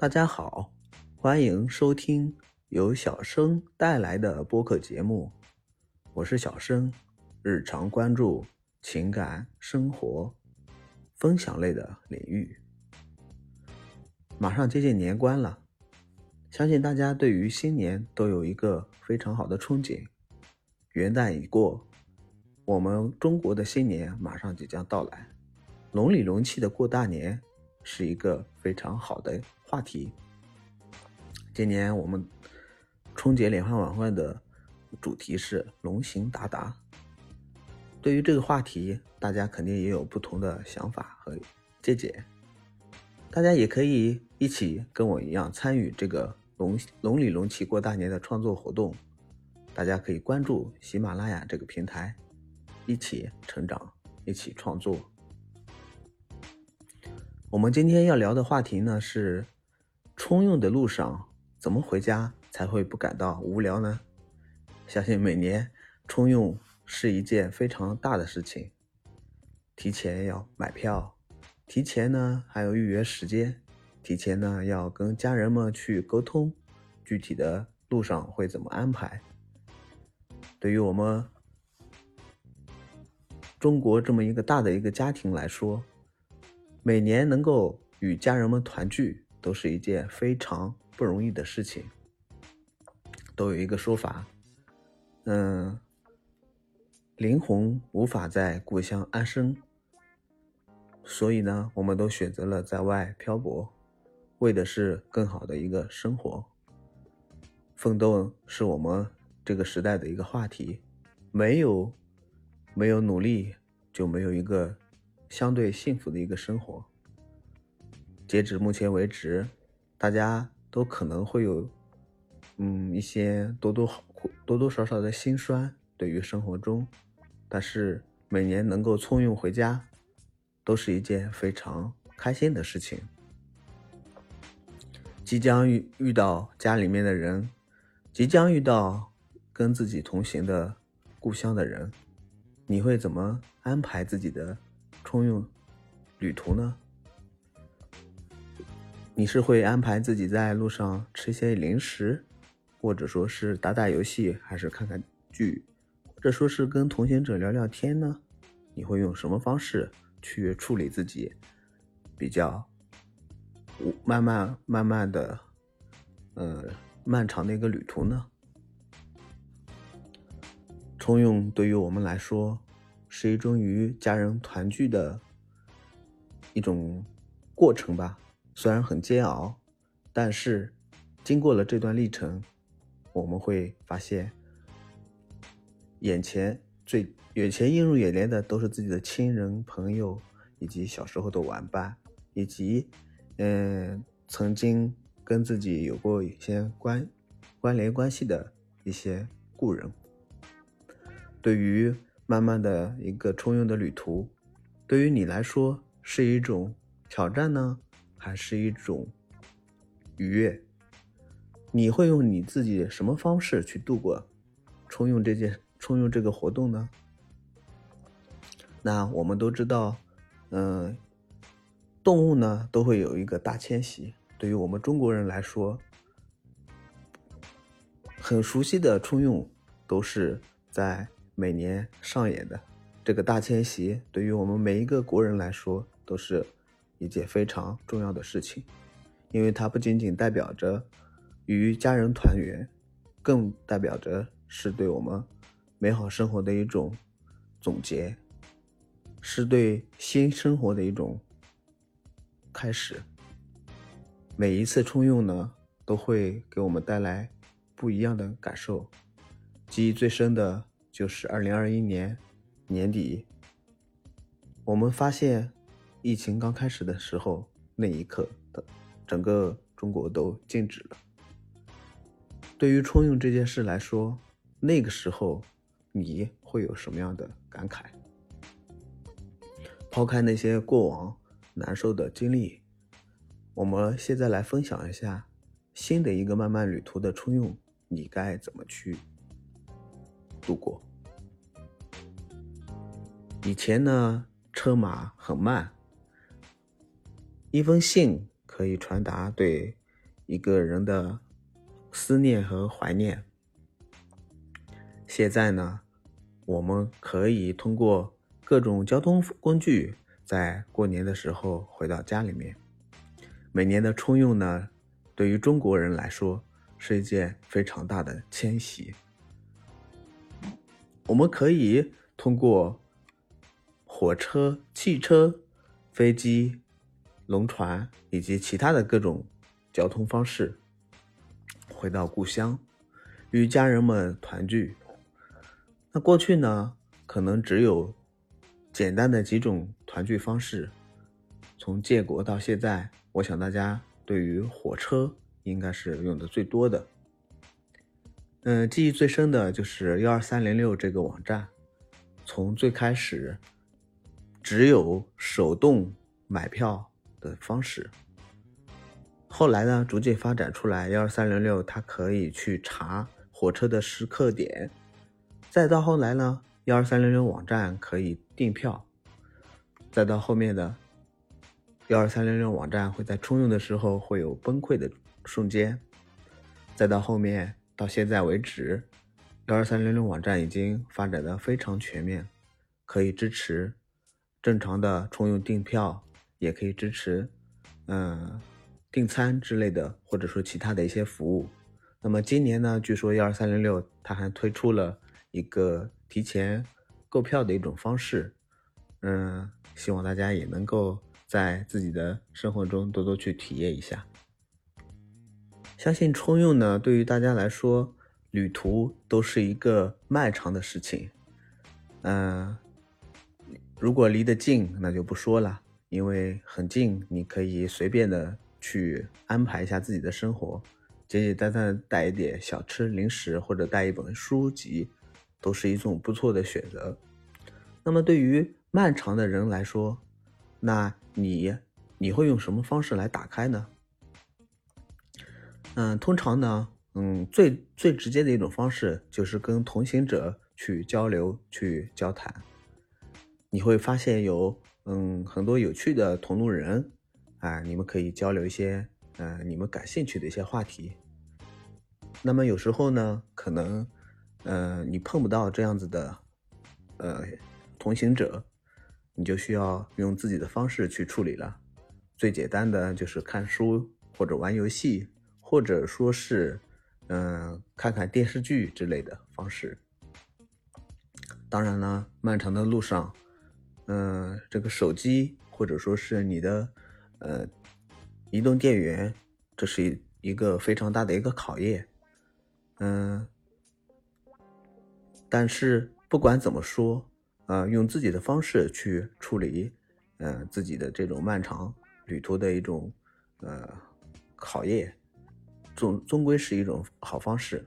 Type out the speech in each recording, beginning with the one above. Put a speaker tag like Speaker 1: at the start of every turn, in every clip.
Speaker 1: 大家好，欢迎收听由小生带来的播客节目，我是小生，日常关注情感生活、分享类的领域。马上接近年关了，相信大家对于新年都有一个非常好的憧憬。元旦已过，我们中国的新年马上即将到来，龙里龙气的过大年是一个非常好的话题。今年我们春节联欢晚会的主题是“龙行达达”。对于这个话题，大家肯定也有不同的想法和见解。大家也可以一起跟我一样参与这个“龙龙里龙气过大年”的创作活动。大家可以关注喜马拉雅这个平台，一起成长，一起创作。我们今天要聊的话题呢是：春运的路上怎么回家才会不感到无聊呢？相信每年春运是一件非常大的事情，提前要买票。提前呢，还要预约时间，提前呢要跟家人们去沟通，具体的路上会怎么安排？对于我们中国这么一个大的一个家庭来说，每年能够与家人们团聚，都是一件非常不容易的事情。都有一个说法，嗯，灵魂无法在故乡安身。所以呢，我们都选择了在外漂泊，为的是更好的一个生活。奋斗是我们这个时代的一个话题，没有没有努力，就没有一个相对幸福的一个生活。截止目前为止，大家都可能会有嗯一些多多多多少少的心酸，对于生活中，但是每年能够春运回家。都是一件非常开心的事情。即将遇遇到家里面的人，即将遇到跟自己同行的故乡的人，你会怎么安排自己的通用旅途呢？你是会安排自己在路上吃些零食，或者说是打打游戏，还是看看剧，或者说是跟同行者聊聊天呢？你会用什么方式？去处理自己比较慢慢慢慢的，呃，漫长的一个旅途呢。通用对于我们来说是一种与家人团聚的一种过程吧，虽然很煎熬，但是经过了这段历程，我们会发现眼前最。眼前映入眼帘的都是自己的亲人、朋友，以及小时候的玩伴，以及嗯曾经跟自己有过一些关关联关系的一些故人。对于慢慢的一个春运的旅途，对于你来说是一种挑战呢，还是一种愉悦？你会用你自己什么方式去度过春运这件春运这个活动呢？那我们都知道，嗯，动物呢都会有一个大迁徙。对于我们中国人来说，很熟悉的春运都是在每年上演的。这个大迁徙对于我们每一个国人来说，都是一件非常重要的事情，因为它不仅仅代表着与家人团圆，更代表着是对我们美好生活的一种总结。是对新生活的一种开始。每一次春运呢，都会给我们带来不一样的感受。记忆最深的就是二零二一年年底，我们发现疫情刚开始的时候，那一刻的整个中国都静止了。对于春运这件事来说，那个时候你会有什么样的感慨？抛开那些过往难受的经历，我们现在来分享一下新的一个漫漫旅途的春运，你该怎么去度过？以前呢，车马很慢，一封信可以传达对一个人的思念和怀念。现在呢，我们可以通过各种交通工具，在过年的时候回到家里面。每年的春运呢，对于中国人来说是一件非常大的迁徙。我们可以通过火车、汽车、飞机、龙船以及其他的各种交通方式回到故乡，与家人们团聚。那过去呢，可能只有简单的几种团聚方式。从建国到现在，我想大家对于火车应该是用的最多的。嗯，记忆最深的就是幺二三零六这个网站，从最开始只有手动买票的方式，后来呢，逐渐发展出来幺二三零六，它可以去查火车的时刻点。再到后来呢，幺二三零六网站可以订票，再到后面的幺二三零六网站会在春运的时候会有崩溃的瞬间，再到后面到现在为止，幺二三零六网站已经发展的非常全面，可以支持正常的春运订票，也可以支持嗯订餐之类的，或者说其他的一些服务。那么今年呢，据说幺二三零六它还推出了。一个提前购票的一种方式，嗯，希望大家也能够在自己的生活中多多去体验一下。相信春运呢，对于大家来说，旅途都是一个漫长的事情。嗯，如果离得近，那就不说了，因为很近，你可以随便的去安排一下自己的生活，简简单单带一点小吃、零食，或者带一本书籍。都是一种不错的选择。那么对于漫长的人来说，那你你会用什么方式来打开呢？嗯，通常呢，嗯，最最直接的一种方式就是跟同行者去交流、去交谈。你会发现有嗯很多有趣的同路人啊，你们可以交流一些嗯你们感兴趣的一些话题。那么有时候呢，可能。嗯，你碰不到这样子的，呃，同行者，你就需要用自己的方式去处理了。最简单的就是看书或者玩游戏，或者说是，嗯，看看电视剧之类的方式。当然了，漫长的路上，嗯，这个手机或者说是你的，呃，移动电源，这是一一个非常大的一个考验，嗯。但是不管怎么说，呃，用自己的方式去处理，呃，自己的这种漫长旅途的一种，呃，考验，总终归是一种好方式。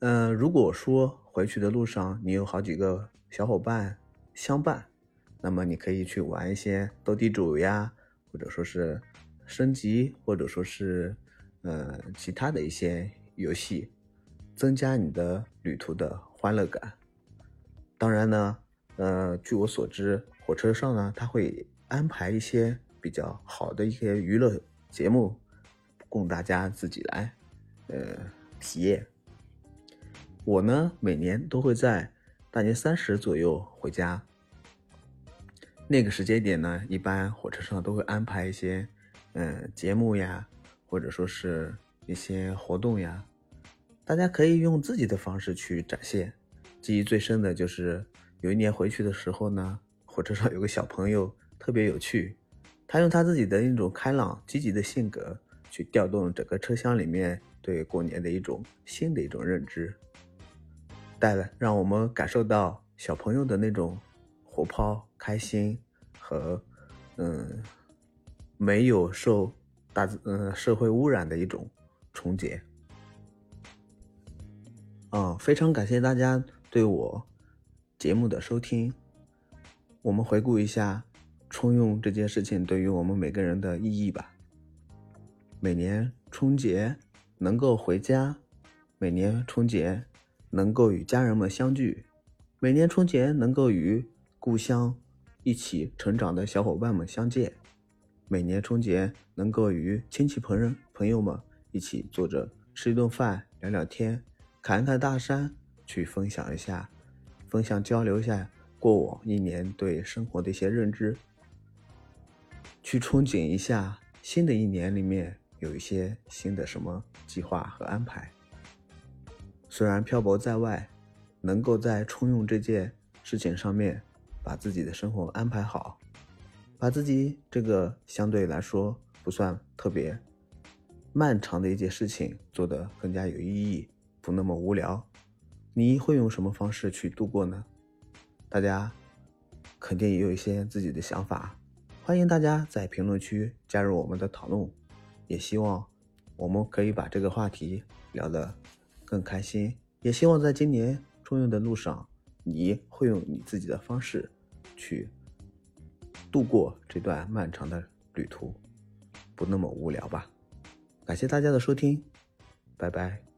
Speaker 1: 嗯，如果说回去的路上你有好几个小伙伴相伴，那么你可以去玩一些斗地主呀，或者说是升级，或者说是，呃，其他的一些游戏，增加你的旅途的。欢乐感，当然呢，呃，据我所知，火车上呢，他会安排一些比较好的一些娱乐节目，供大家自己来，呃，体验。我呢，每年都会在大年三十左右回家，那个时间点呢，一般火车上都会安排一些，嗯，节目呀，或者说是一些活动呀。大家可以用自己的方式去展现。记忆最深的就是有一年回去的时候呢，火车上有个小朋友特别有趣，他用他自己的一种开朗积极的性格去调动整个车厢里面对过年的一种新的一种认知，带来让我们感受到小朋友的那种活泼开心和嗯没有受大嗯社会污染的一种重结。啊，非常感谢大家对我节目的收听。我们回顾一下春运这件事情对于我们每个人的意义吧。每年春节能够回家，每年春节能够与家人们相聚，每年春节能够与故乡一起成长的小伙伴们相见，每年春节能够与亲戚朋友朋友们一起坐着吃一顿饭，聊聊天，侃侃大山，去分享一下，分享交流一下过往一年对生活的一些认知，去憧憬一下新的一年里面有一些新的什么计划和安排。虽然漂泊在外，能够在冲用这件事情上面把自己的生活安排好，把自己这个相对来说不算特别漫长的一件事情做得更加有意义，不那么无聊。你会用什么方式去度过呢？大家肯定也有一些自己的想法，欢迎大家在评论区加入我们的讨论，也希望我们可以把这个话题聊得。更开心，也希望在今年春运的路上，你会用你自己的方式去度过这段漫长的旅途，不那么无聊吧？感谢大家的收听，拜拜。